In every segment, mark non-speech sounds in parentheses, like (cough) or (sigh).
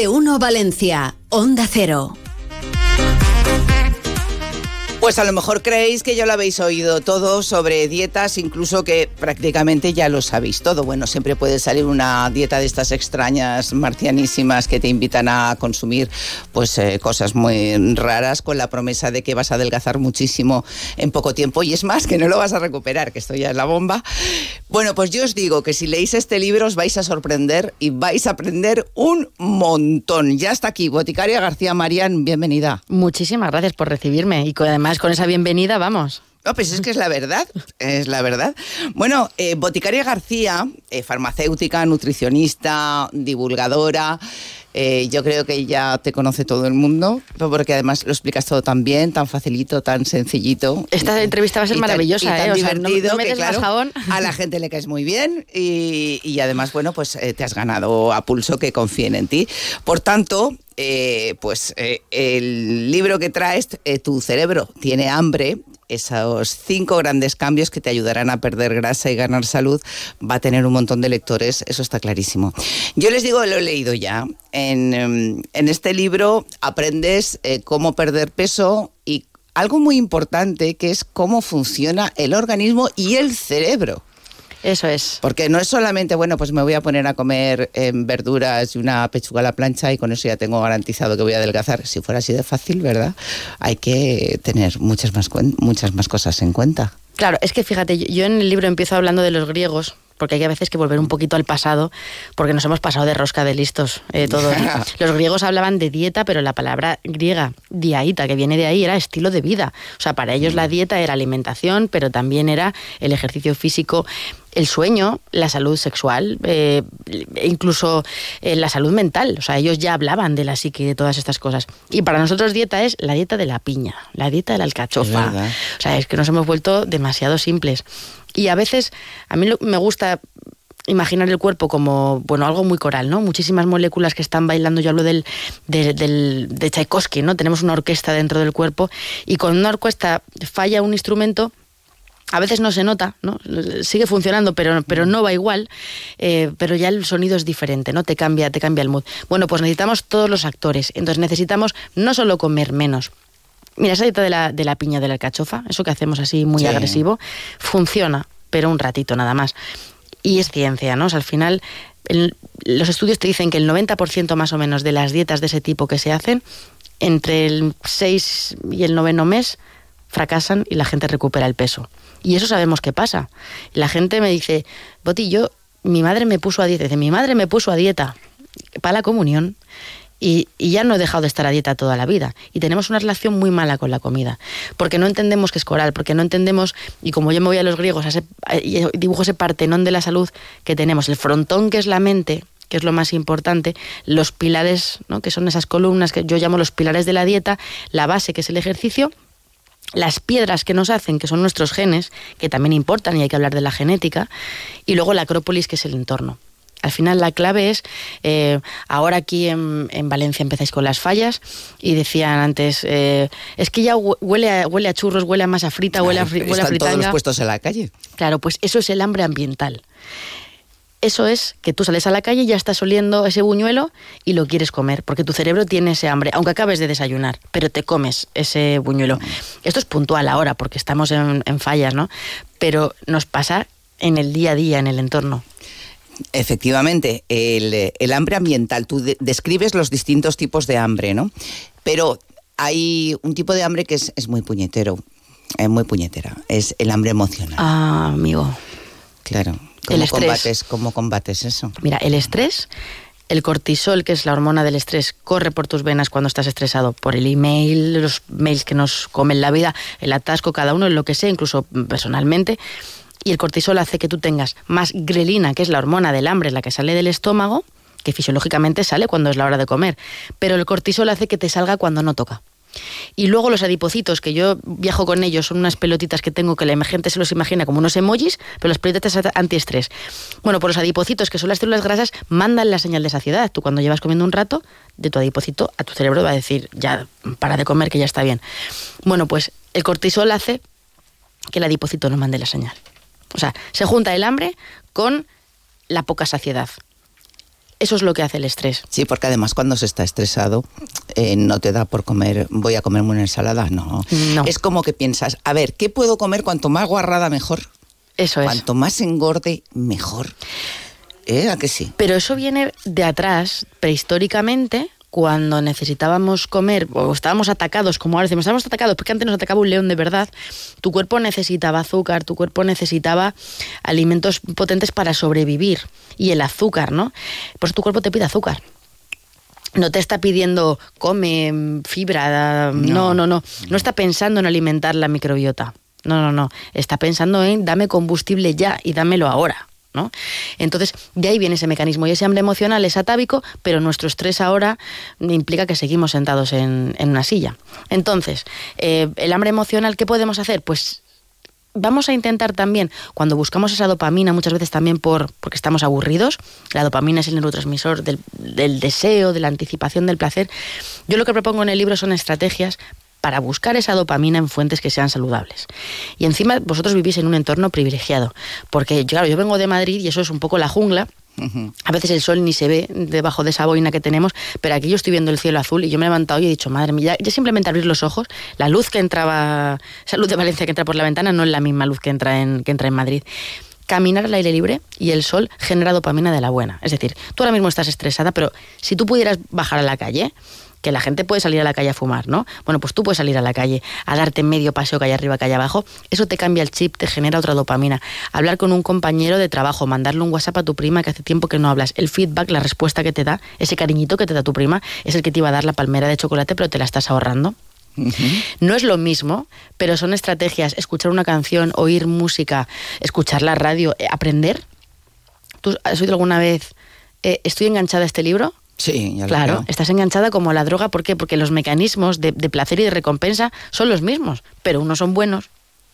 de 1 Valencia, Onda Cero. Pues a lo mejor creéis que ya lo habéis oído todo sobre dietas, incluso que prácticamente ya lo sabéis todo. Bueno, siempre puede salir una dieta de estas extrañas, marcianísimas, que te invitan a consumir pues eh, cosas muy raras con la promesa de que vas a adelgazar muchísimo en poco tiempo. Y es más, que no lo vas a recuperar, que esto ya es la bomba. Bueno, pues yo os digo que si leéis este libro os vais a sorprender y vais a aprender un montón. Ya está aquí, Boticaria García Marián, bienvenida. Muchísimas gracias por recibirme y además con esa bienvenida vamos. No, pues es que es la verdad, es la verdad. Bueno, eh, Boticaria García, eh, farmacéutica, nutricionista, divulgadora, eh, yo creo que ya te conoce todo el mundo, porque además lo explicas todo tan bien, tan facilito, tan sencillito. Esta entrevista va a ser maravillosa, tan, ¿eh? divertido, que claro, a la gente le caes muy bien y, y además, bueno, pues te has ganado a pulso que confíen en ti. Por tanto, eh, pues eh, el libro que traes, eh, Tu cerebro tiene hambre, esos cinco grandes cambios que te ayudarán a perder grasa y ganar salud, va a tener un montón de lectores, eso está clarísimo. Yo les digo, lo he leído ya. En, em, en este libro aprendes cómo perder peso y algo muy importante que es cómo funciona el organismo y el cerebro. Eso es. Porque no es solamente, bueno, pues me voy a poner a comer em, verduras y una pechuga a la plancha y con eso ya tengo garantizado que voy a adelgazar. Si fuera así de fácil, ¿verdad? Hay que tener muchas más, muchas más cosas en cuenta. Claro, es que fíjate, yo en el libro empiezo hablando de los griegos, porque hay a veces que volver un poquito al pasado, porque nos hemos pasado de rosca de listos eh, todos. (laughs) Los griegos hablaban de dieta, pero la palabra griega, diaita, que viene de ahí, era estilo de vida. O sea, para ellos la mm. dieta era alimentación, pero también era el ejercicio físico el sueño, la salud sexual, eh, incluso eh, la salud mental. O sea, ellos ya hablaban de la psique y de todas estas cosas. Y para nosotros dieta es la dieta de la piña, la dieta de la alcachofa. O sea, es que nos hemos vuelto demasiado simples. Y a veces, a mí me gusta imaginar el cuerpo como bueno algo muy coral no muchísimas moléculas que están bailando yo hablo del, del, de Tchaikovsky no tenemos una orquesta dentro del cuerpo y con una orquesta falla un instrumento a veces no se nota, ¿no? sigue funcionando, pero, pero no va igual, eh, pero ya el sonido es diferente, ¿no? Te cambia, te cambia el mood. Bueno, pues necesitamos todos los actores, entonces necesitamos no solo comer menos. Mira, esa dieta de la, de la piña de la alcachofa, eso que hacemos así muy agresivo, funciona, pero un ratito nada más. Y es ciencia, ¿no? al final, los estudios te dicen que el 90% más o menos de las dietas de ese tipo que se hacen, entre el 6 y el noveno mes, fracasan y la gente recupera el peso. Y eso sabemos qué pasa. La gente me dice, Boti, yo, mi madre me puso a dieta, dice, mi madre me puso a dieta para la comunión y, ya no he dejado de estar a dieta toda la vida. Y tenemos una relación muy mala con la comida, porque no entendemos que es coral, porque no entendemos, y como yo me voy a los griegos, y dibujo ese partenón de la salud que tenemos, el frontón que es la mente, que es lo más importante, los pilares, ¿no? que son esas columnas que yo llamo los pilares de la dieta, la base que es el ejercicio, las piedras que nos hacen, que son nuestros genes, que también importan y hay que hablar de la genética, y luego la acrópolis, que es el entorno. Al final la clave es, eh, ahora aquí en, Valencia empezáis con las fallas y decían antes, eh, es que ya huele a, huele a churros, huele a masa frita, huele a, huele están todos los puestos en la calle. Claro, pues eso es el hambre ambiental eso es que tú sales a la calle y ya estás oliendo ese buñuelo y lo quieres comer, porque tu cerebro tiene ese hambre, aunque acabes de desayunar, pero te comes ese buñuelo. Esto es puntual ahora, porque estamos en, fallas, ¿no? Pero nos pasa en el día a día, en el entorno. Efectivamente, el, hambre ambiental, tú describes los distintos tipos de hambre, ¿no? Pero hay un tipo de hambre que es, es muy puñetero, es muy puñetera, es el hambre emocional. Ah, amigo. Claro. ¿Cómo, combates, ¿Cómo combates eso? Mira, el estrés, el cortisol, que es la hormona del estrés, corre por tus venas cuando estás estresado, por el email, los mails que nos comen la vida, el atasco, cada uno, lo que sea, incluso personalmente. Y el cortisol hace que tú tengas más grelina, que es la hormona del hambre, la que sale del estómago, que fisiológicamente sale cuando es la hora de comer. Pero el cortisol hace que te salga cuando no toca. Y luego los adipocitos, que yo viajo con ellos, son unas pelotitas que tengo que la gente se los imagina como unos emojis, pero las pelotitas antiestrés. Bueno, por los adipocitos, que son las células grasas, mandan la señal de saciedad. Tú cuando llevas comiendo un rato, de tu adipocito a tu cerebro va a decir, ya, para de comer, que ya está bien. Bueno, pues el cortisol hace que el adipocito no mande la señal. O sea, se junta el hambre con la poca saciedad. Eso es lo que hace el estrés. Sí, porque además cuando se está estresado eh, no te da por comer, voy a comerme una ensalada, no. No. Es como que piensas, a ver, ¿qué puedo comer? Cuanto más guarrada, mejor. Eso es. Cuanto más engorde, mejor. ¿Eh? ¿A que sí? Pero eso viene de atrás, prehistóricamente, cuando necesitábamos comer o estábamos atacados, como ahora decimos, estábamos atacados porque antes nos atacaba un león de verdad, tu cuerpo necesitaba azúcar, tu cuerpo necesitaba alimentos potentes para sobrevivir y el azúcar, ¿no? Por eso tu cuerpo te pide azúcar. No te está pidiendo come mm, fibra, no, no, no. No está pensando en alimentar la microbiota. No, no, no. Está pensando en dame combustible ya y dámelo ahora. ¿No? Entonces, de ahí viene ese mecanismo. Y ese hambre emocional es atávico, pero nuestro estrés ahora implica que seguimos sentados en, una silla. Entonces, eh, el hambre emocional, ¿qué podemos hacer? Pues vamos a intentar también, cuando buscamos esa dopamina, muchas veces también por, porque estamos aburridos, la dopamina es el neurotransmisor del, del deseo, de la anticipación del placer, yo lo que propongo en el libro son estrategias para buscar esa dopamina en fuentes que sean saludables. Y encima vosotros vivís en un entorno privilegiado, porque claro, yo vengo de Madrid y eso es un poco la jungla, a veces el sol ni se ve debajo de esa boina que tenemos, pero aquí yo estoy viendo el cielo azul y yo me he levantado y he dicho, madre mía, ya, simplemente abrir los ojos, la luz que entraba, esa luz de Valencia que entra por la ventana no es la misma luz que entra en, que entra en Madrid caminar al aire libre y el sol genera dopamina de la buena. Es decir, tú ahora mismo estás estresada, pero si tú pudieras bajar a la calle, que la gente puede salir a la calle a fumar, ¿no? Bueno, pues tú puedes salir a la calle a darte medio paseo hay arriba, hay abajo. Eso te cambia el chip, te genera otra dopamina. Hablar con un compañero de trabajo, mandarle un WhatsApp a tu prima que hace tiempo que no hablas. El feedback, la respuesta que te da, ese cariñito que te da tu prima, es el que te iba a dar la palmera de chocolate, pero te la estás ahorrando. No es lo mismo, pero son estrategias. Escuchar una canción, oír música, escuchar la radio, eh, aprender. ¿Tú has oído alguna vez, eh, estoy enganchada a este libro? Sí, ya Claro, creo. estás enganchada como la droga. ¿Por qué? Porque los mecanismos de, de placer y de recompensa son los mismos, pero unos son buenos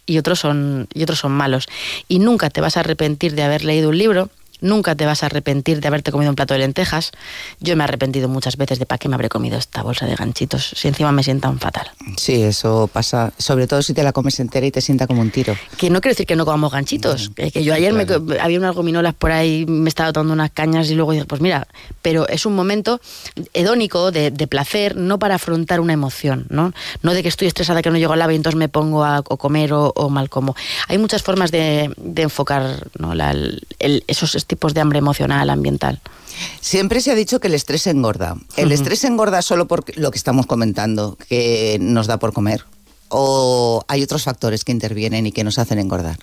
y otros son, y otros son malos. Y nunca te vas a arrepentir de haber leído un libro, nunca te vas a arrepentir de haberte comido un plato de lentejas. Yo me he arrepentido muchas veces de para qué me habré comido esta bolsa de ganchitos, si encima me sientan fatal. Sí, eso pasa, sobre todo si te la comes entera y te sienta como un tiro. Que no quiere decir que no comamos ganchitos. Que, que yo ayer claro. había unas gominolas por ahí, me estaba tomando unas cañas y luego dije, pues mira, pero es un momento hedónico, de, de placer, no para afrontar una emoción, ¿no? No de que estoy estresada, que no llego al ave y entonces me pongo a o comer o, o mal como. Hay muchas formas de, de enfocar ¿no? la- el- esos tipos de hambre emocional, ambiental. Siempre se ha dicho que el estrés engorda. ¿El estrés engorda solo por lo que estamos comentando, que nos da por comer? ¿O hay otros factores que intervienen y que nos hacen engordar?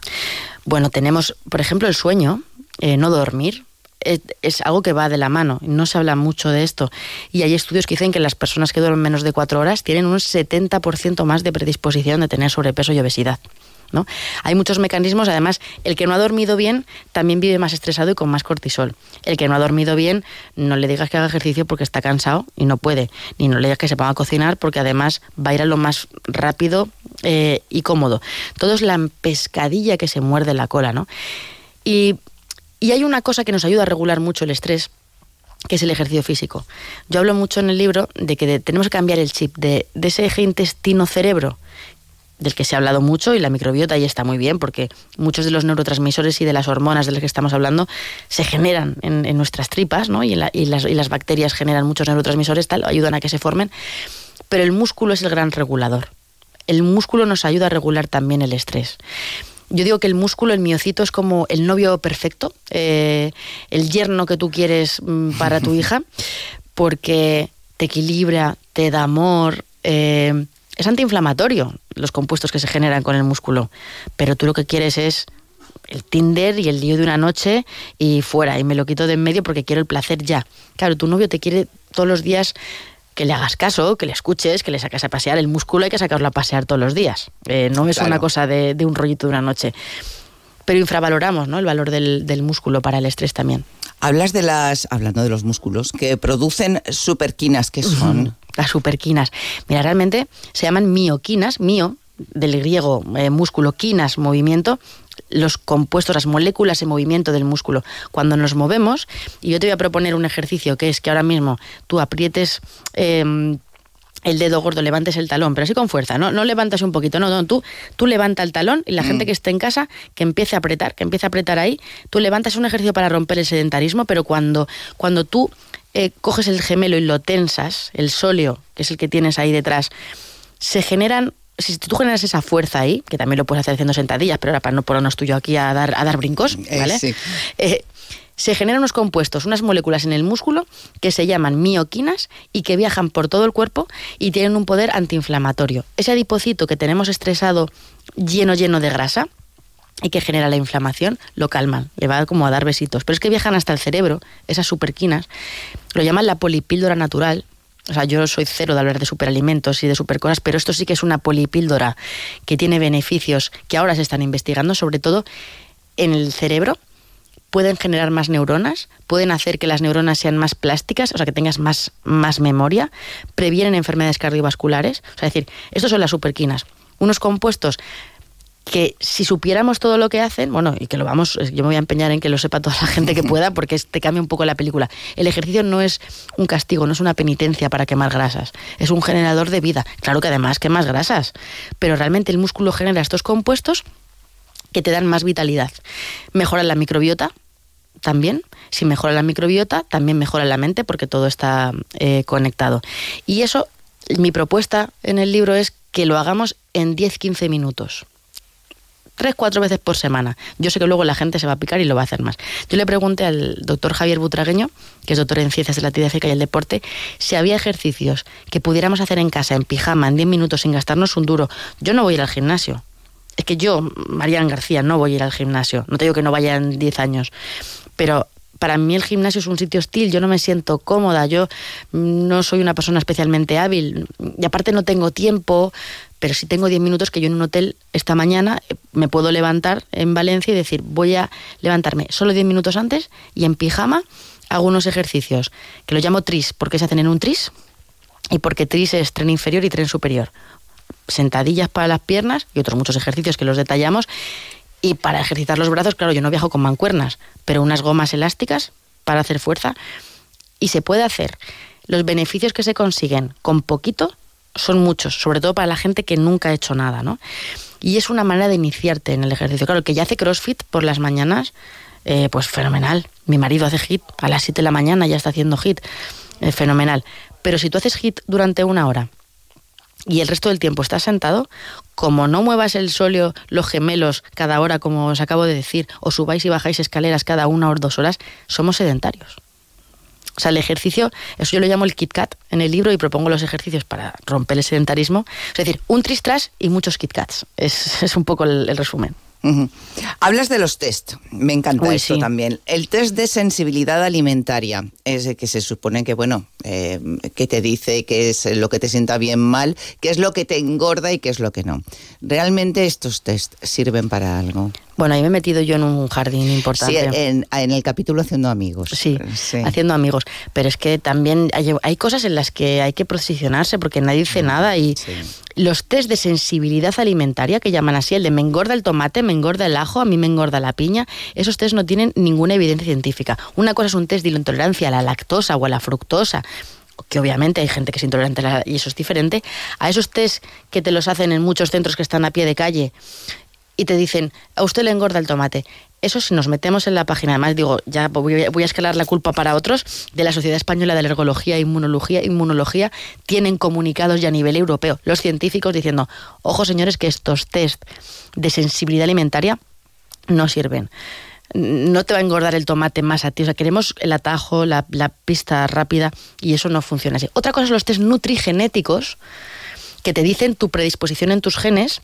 Bueno, tenemos, por ejemplo, el sueño, eh, no dormir. Es, es algo que va de la mano, no se habla mucho de esto. Y hay estudios que dicen que las personas que duermen menos de cuatro horas tienen un 70% más de predisposición de tener sobrepeso y obesidad. Hay muchos mecanismos, además, el que no ha dormido bien también vive más estresado y con más cortisol. El que no ha dormido bien, no le digas que haga ejercicio porque está cansado y no puede, ni no le digas que se ponga a cocinar porque además va a ir a lo más rápido eh, y cómodo. Todo es la pescadilla que se muerde la cola, ¿no? Y, hay una cosa que nos ayuda a regular mucho el estrés, que es el ejercicio físico. Yo hablo mucho en el libro de que tenemos que cambiar el chip de, de ese eje intestino-cerebro, del que se ha hablado mucho y la microbiota ahí está muy bien porque muchos de los neurotransmisores y de las hormonas de las que estamos hablando se generan en, en nuestras tripas ¿no? y, en la- y las, y las bacterias generan muchos neurotransmisores, tal, ayudan a que se formen, pero el músculo es el gran regulador. El músculo nos ayuda a regular también el estrés. Yo digo que el músculo, el miocito, es como el novio perfecto, eh, el yerno que tú quieres mm, para tu hija, (laughs) porque te equilibra, te da amor, eh, es antiinflamatorio los compuestos que se generan con el músculo, pero tú lo que quieres es el Tinder y el lío de una noche y fuera, y me lo quito de en medio porque quiero el placer ya. Claro, tu novio te quiere todos los días que le hagas caso, que le escuches, que le saques a pasear. El músculo hay que sacarlo a pasear todos los días. Eh, no es Claro. una cosa de, de un rollito de una noche. Pero infravaloramos ¿no? el valor del, del músculo para el estrés también. Hablas de las, hablando de los músculos, que producen superquinas, que son? Las superquinas. Mira, realmente se llaman mioquinas, mio, del griego eh, músculo, quinas, movimiento, los compuestos, las moléculas en movimiento del músculo. Cuando nos movemos, y yo te voy a proponer un ejercicio que es que ahora mismo tú aprietes... eh, el dedo gordo, levantes el talón, pero así con fuerza, no, no levantas un poquito, no, no, tú, tú levanta el talón y la gente mm. que esté en casa que empiece a apretar, que empiece a apretar ahí, tú levantas un ejercicio para romper el sedentarismo, pero cuando, cuando tú eh, coges el gemelo y lo tensas, el sóleo, que es el que tienes ahí detrás, se generan si tú generas esa fuerza ahí, que también lo puedes hacer haciendo sentadillas, pero ahora para no ponernos tuyo aquí a dar, a dar brincos, eh, ¿vale? Eh, se generan unos compuestos, unas moléculas en el músculo que se llaman mioquinas y que viajan por todo el cuerpo y tienen un poder antiinflamatorio. Ese adipocito que tenemos estresado lleno, lleno de grasa y que genera la inflamación, lo calman, le va como a dar besitos. Pero es que viajan hasta el cerebro, esas superquinas, lo llaman la polipíldora natural. O sea, yo soy cero de hablar de superalimentos y de supercosas, pero esto sí que es una polipíldora que tiene beneficios que ahora se están investigando, sobre todo en el cerebro, pueden generar más neuronas, pueden hacer que las neuronas sean más plásticas, o sea, que tengas más, más memoria, previenen enfermedades cardiovasculares. O sea, es decir, estos son las superquinas, unos compuestos que si supiéramos todo lo que hacen, bueno, y que lo vamos, yo me voy a empeñar en que lo sepa toda la gente que (laughs) pueda, porque te cambia un poco la película. El ejercicio no es un castigo, no es una penitencia para quemar grasas, es un generador de vida. Claro que además quemas grasas, pero realmente el músculo genera estos compuestos que te dan más vitalidad. Mejoran la microbiota, también. Si mejora la microbiota, también mejora la mente porque todo está eh, conectado. Y eso, mi propuesta en el libro es que lo hagamos en 10-15 minutos. Tres, cuatro veces por semana. Yo sé que luego la gente se va a picar y lo va a hacer más. Yo le pregunté al doctor Javier Butragueño, que es doctor en ciencias de la actividad y el deporte, si había ejercicios que pudiéramos hacer en casa, en pijama, en 10 minutos, sin gastarnos un duro. Yo no voy a ir al gimnasio. Es que yo, Marian García, no voy a ir al gimnasio. No te digo que no vaya en 10 años pero para mí el gimnasio es un sitio hostil, yo no me siento cómoda, yo no soy una persona especialmente hábil y aparte no tengo tiempo, pero si tengo 10 minutos que yo en un hotel esta mañana eh, me puedo levantar en Valencia y decir, voy a levantarme solo 10 minutos antes y en pijama hago unos ejercicios que lo llamo tris, porque se hacen en un tris y porque tris es tren inferior y tren superior. Sentadillas para las piernas y otros muchos ejercicios que los detallamos y para ejercitar los brazos, claro, yo no viajo con mancuernas, pero unas gomas elásticas para hacer fuerza. Y se puede hacer. Los beneficios que se consiguen con poquito son muchos, sobre todo para la gente que nunca ha hecho nada, ¿no? Y es una manera de iniciarte en el ejercicio. Claro, el que ya hace CrossFit por las mañanas, eh, pues fenomenal. Mi marido hace HIT a las 7 de la mañana, ya está haciendo HIT. Eh, fenomenal. Pero si tú haces HIT durante una hora y el resto del tiempo estás sentado, como no muevas el sóleo, los gemelos cada hora, como os acabo de decir, o subáis y bajáis escaleras cada una o dos horas, somos sedentarios. O sea, el ejercicio, eso yo lo llamo el KitKat en el libro y propongo los ejercicios para romper el sedentarismo. Es decir, un tristras y muchos KitKats. Es, (laughs) es un poco el resumen. Hablas de los test, me encanta esto también. El test de sensibilidad alimentaria es el que se supone que, bueno, eh, que te dice qué es lo que te sienta bien mal, qué es lo que te engorda y qué es lo que no. ¿Realmente estos test sirven para algo? Bueno, ahí me he metido yo en un jardín importante. Sí, en, el capítulo Haciendo Amigos. Sí, haciendo amigos. Pero es que también hay, cosas en las que hay que posicionarse porque nadie dice nada y los test de sensibilidad alimentaria, que llaman así, el de me engorda el tomate, me engorda el ajo, a mí me engorda la piña, esos test no tienen ninguna evidencia científica. Una cosa es un test de intolerancia a la lactosa o a la fructosa, que obviamente hay gente que es intolerante y eso es diferente, a esos test que te los hacen en muchos centros que están a pie de calle y te dicen, a usted le engorda el tomate. Eso si nos metemos en la página, además digo, ya voy a, escalar la culpa para otros, de la Sociedad Española de Alergología e Inmunología, Inmunología, tienen comunicados ya a nivel europeo, los científicos diciendo, ojo señores, que estos test de sensibilidad alimentaria no sirven no te va a engordar el tomate más a ti. O sea, queremos el atajo, la, la, pista rápida y eso no funciona así. Otra cosa son los test nutrigenéticos que te dicen tu predisposición en tus genes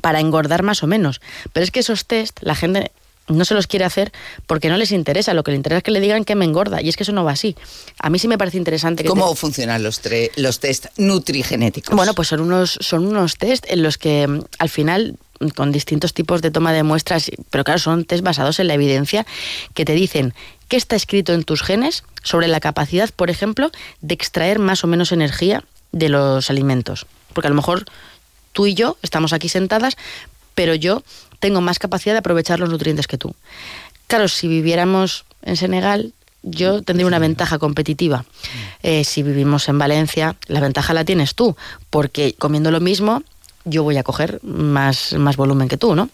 para engordar más o menos. Pero es que esos test la gente no se los quiere hacer porque no les interesa. Lo que le interesa es que le digan que me engorda. Y es que eso no va así. A mí sí me parece interesante. ¿Cómo funcionan los, los test nutrigenéticos? Bueno, pues son unos, son unos test en los que mm, al final con distintos tipos de toma de muestras, pero claro, son test basados en la evidencia que te dicen qué está escrito en tus genes sobre la capacidad, por ejemplo, de extraer más o menos energía de los alimentos. Porque a lo mejor tú y yo estamos aquí sentadas, pero yo tengo más capacidad de aprovechar los nutrientes que tú. Claro, si viviéramos en Senegal, yo tendría una ventaja competitiva. Eh, si vivimos en Valencia, la ventaja la tienes tú, porque comiendo lo mismo, yo voy a coger más, más volumen que tú, ¿no?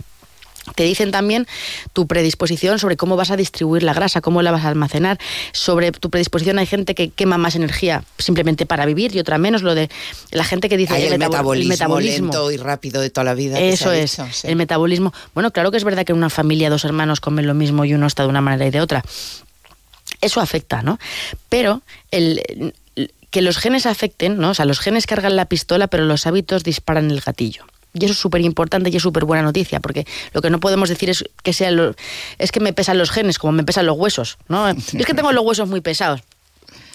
Te dicen también tu predisposición sobre cómo vas a distribuir la grasa, cómo la vas a almacenar. Sobre tu predisposición hay gente que quema más energía simplemente para vivir y otra menos. Lo de la gente que dice el, el, metabolismo, lento y rápido de toda la vida. Eso es, el metabolismo. Bueno, claro que es verdad que en una familia dos hermanos comen lo mismo y uno está de una manera y de otra. Eso afecta, ¿no? Pero el, que los genes afecten, ¿no? O sea, los genes cargan la pistola, pero los hábitos disparan el gatillo. Y eso es súper importante y es súper buena noticia, porque lo que no podemos decir es que sea lo, es que me pesan los genes como me pesan los huesos, ¿no? Es que tengo los huesos muy pesados.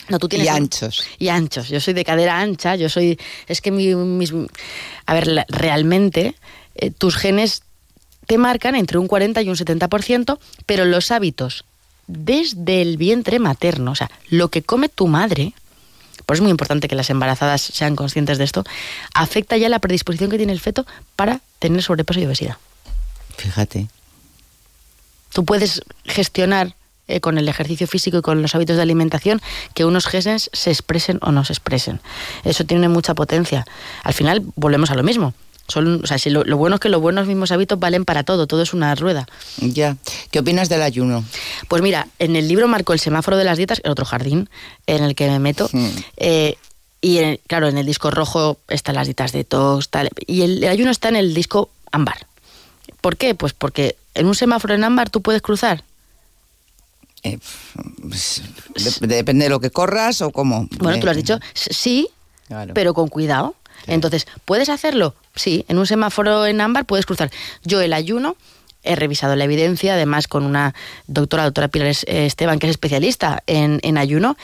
No, tú tienes y anchos. y anchos. Yo soy de cadera ancha, yo soy... Es que mi, mis... A ver, realmente eh, tus genes te marcan entre un 40 y un 70%, pero los hábitos desde el vientre materno, o sea, lo que come tu madre, por eso es muy importante que las embarazadas sean conscientes de esto, afecta ya la predisposición que tiene el feto para tener sobrepeso y obesidad. Fíjate. Tú puedes gestionar eh, con el ejercicio físico y con los hábitos de alimentación que unos genes se expresen o no se expresen. Eso tiene mucha potencia. Al final volvemos a lo mismo. Son, o sea, si lo, bueno es que los buenos mismos hábitos valen para todo, todo es una rueda. Ya. ¿Qué opinas del ayuno? Pues mira, en el libro marco el semáforo de las dietas, el otro jardín en el que me meto. Eh, y claro, en el disco rojo están las dietas de tos, tal, y el, ayuno está en el disco ámbar. ¿Por qué? Pues porque en un semáforo en ámbar tú puedes cruzar. Eh, pues, depende de lo que corras o cómo. Bueno, tú lo has eh, dicho, sí, pero con cuidado. Entonces, ¿puedes hacerlo? Sí, en un semáforo en ámbar puedes cruzar. Yo el ayuno he revisado la evidencia, además con una doctora, doctora Pilar Esteban, que es especialista en, en ayuno,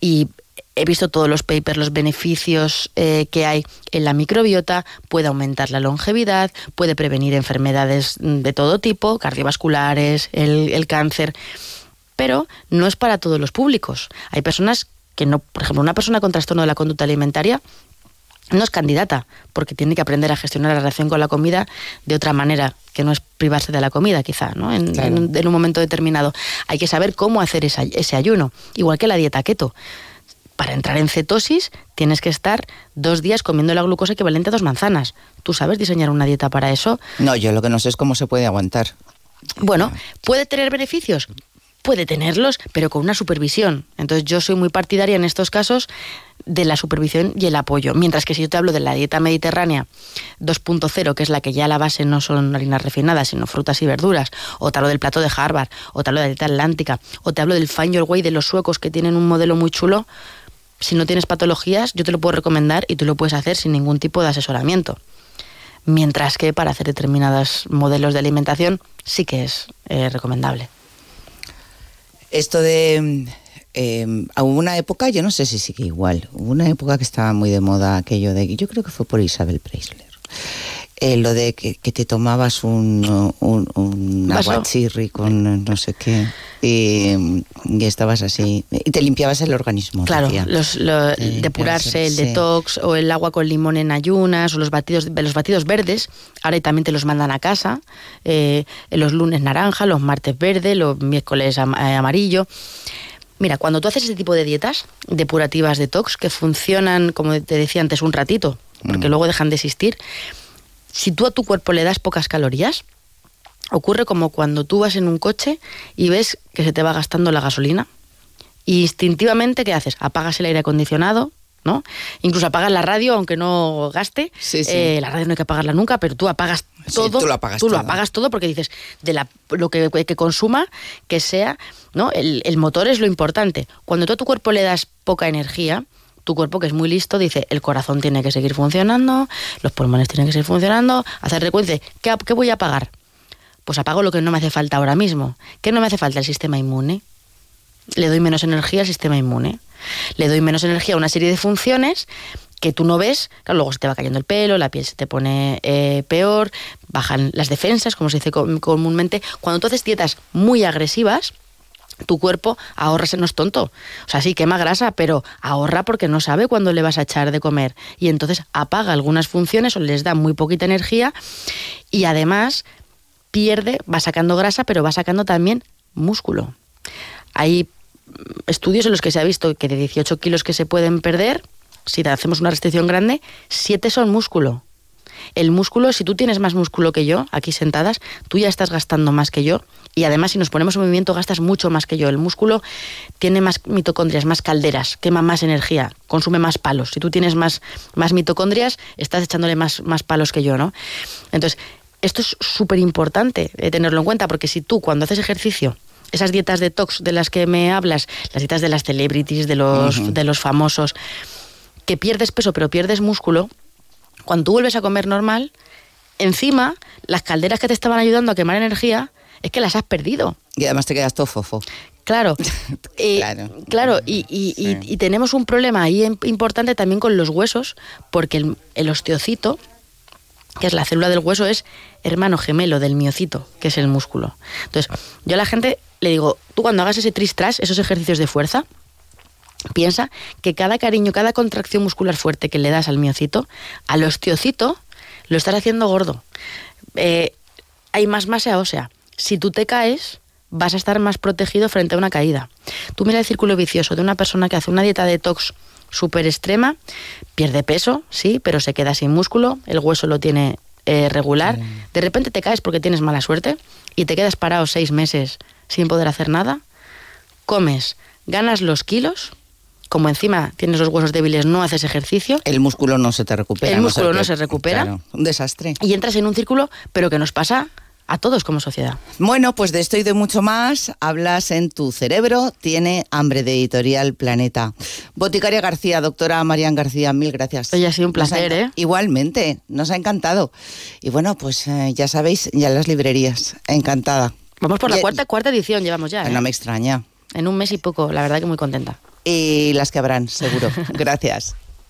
y he visto todos los papers, los beneficios eh, que hay en la microbiota, puede aumentar la longevidad, puede prevenir enfermedades de todo tipo, cardiovasculares, el, el cáncer, pero no es para todos los públicos. Hay personas que no, por ejemplo, una persona con trastorno de la conducta alimentaria no es candidata, porque tiene que aprender a gestionar la relación con la comida de otra manera, que no es privarse de la comida, quizá, ¿no? En, un momento determinado. Hay que saber cómo hacer ese ayuno, igual que la dieta keto. Para entrar en cetosis tienes que estar dos días comiendo la glucosa equivalente a dos manzanas. ¿Tú sabes diseñar una dieta para eso? No, yo lo que no sé es cómo se puede aguantar. Bueno, ¿puede tener beneficios? Puede tenerlos, pero con una supervisión. Entonces yo soy muy partidaria en estos casos de la supervisión y el apoyo. Mientras que si yo te hablo de la dieta mediterránea 2.0, que es la que ya la base no son harinas refinadas, sino frutas y verduras, o te hablo del plato de Harvard, o te hablo de la dieta atlántica, o te hablo del Find Your Way de los suecos que tienen un modelo muy chulo, si no tienes patologías, yo te lo puedo recomendar y tú lo puedes hacer sin ningún tipo de asesoramiento. Mientras que para hacer determinados modelos de alimentación sí que es eh, recomendable. Esto de eh, hubo una época, yo no sé si sigue igual, hubo una época que estaba muy de moda aquello de, yo creo que fue por Isabel Preisler, eh, lo de que, te tomabas un, un, un aguachirri con no sé qué y, estabas así y te limpiabas el organismo. Claro, los, depurarse, el detox o el agua con limón en ayunas o los batidos, los batidos verdes, ahora también te los mandan a casa, eh, los lunes naranja, los martes verde, los miércoles eh, amarillo. Mira, cuando tú haces ese tipo de dietas depurativas detox que funcionan, como te decía antes, un ratito, porque mm. luego dejan de existir, si tú a tu cuerpo le das pocas calorías, ocurre como cuando tú vas en un coche y ves que se te va gastando la gasolina. Y instintivamente, ¿qué haces? Apagas el aire acondicionado, ¿no? Incluso apagas la radio, aunque no gaste. Eh, la radio no hay que apagarla nunca, pero tú apagas todo. tú lo apagas tú todo. lo apagas todo porque dices, de la, lo que, que consuma, que sea, ¿no? El, el, motor es lo importante. Cuando tú a tu cuerpo le das poca energía, tu cuerpo, que es muy listo, dice, el corazón tiene que seguir funcionando, los pulmones tienen que seguir funcionando, hacer recuente. ¿Qué, ¿Qué voy a apagar? Pues apago lo que no me hace falta ahora mismo. ¿Qué no me hace falta? El sistema inmune. Le doy menos energía al sistema inmune le doy menos energía a una serie de funciones que tú no ves, luego se te va cayendo el pelo, la piel se te pone eh, peor, bajan las defensas, como se dice comúnmente. Cuando tú haces dietas muy agresivas, tu cuerpo ahorra, no es tonto. O sea, sí quema grasa, pero ahorra porque no sabe cuándo le vas a echar de comer. Y entonces apaga algunas funciones o les da muy poquita energía y además pierde, va sacando grasa, pero va sacando también músculo. Hay estudios en los que se ha visto que de 18 kilos que se pueden perder, si hacemos una restricción grande, 7 son músculo. El músculo, si tú tienes más músculo que yo, aquí sentadas, tú ya estás gastando más que yo. Y además, si nos ponemos en movimiento, gastas mucho más que yo. El músculo tiene más mitocondrias, más calderas, quema más energía, consume más palos. Si tú tienes más, más mitocondrias, estás echándole más, más palos que yo, ¿no? Entonces, esto es súper importante eh, tenerlo en cuenta, porque si tú cuando haces ejercicio esas dietas detox de las que me hablas, las dietas de las celebrities, de los, de los famosos, que pierdes peso pero pierdes músculo, cuando tú vuelves a comer normal, encima las calderas que te estaban ayudando a quemar energía es que las has perdido. Y además te quedas todo fofo. Claro, (laughs) eh, claro, y, tenemos un problema ahí importante también con los huesos, porque el, osteocito, que es la célula del hueso, es hermano gemelo del miocito, que es el músculo. Entonces, yo a la gente le digo, tú cuando hagas ese tristras, esos ejercicios de fuerza, Piensa que cada cariño, cada contracción muscular fuerte que le das al miocito, al osteocito, lo estás haciendo gordo. Eh, hay más masa ósea. Si tú te caes, vas a estar más protegido frente a una caída. Tú mira el círculo vicioso de una persona que hace una dieta detox súper extrema, pierde peso, sí, pero se queda sin músculo, el hueso lo tiene eh, regular. De repente te caes porque tienes mala suerte y te quedas parado seis meses sin poder hacer nada. Comes, ganas los kilos como encima tienes los huesos débiles, no haces ejercicio. El músculo no se te recupera. El músculo no, se recupera. un desastre. Y entras en un círculo, pero que nos pasa a todos como sociedad. Bueno, pues de esto y de mucho más hablas en tu cerebro, tiene hambre de editorial Planeta. Boticaria García, doctora Marian García, mil gracias. Oye, ha sido un placer, ¿eh? Igualmente, nos ha encantado. Y bueno, pues eh, ya sabéis, ya en las librerías, encantada. Vamos por la cuarta, cuarta edición, llevamos ya. No ¿eh? me extraña. En un mes y poco, la verdad que muy contenta y las que habrán, seguro. (laughs) Gracias.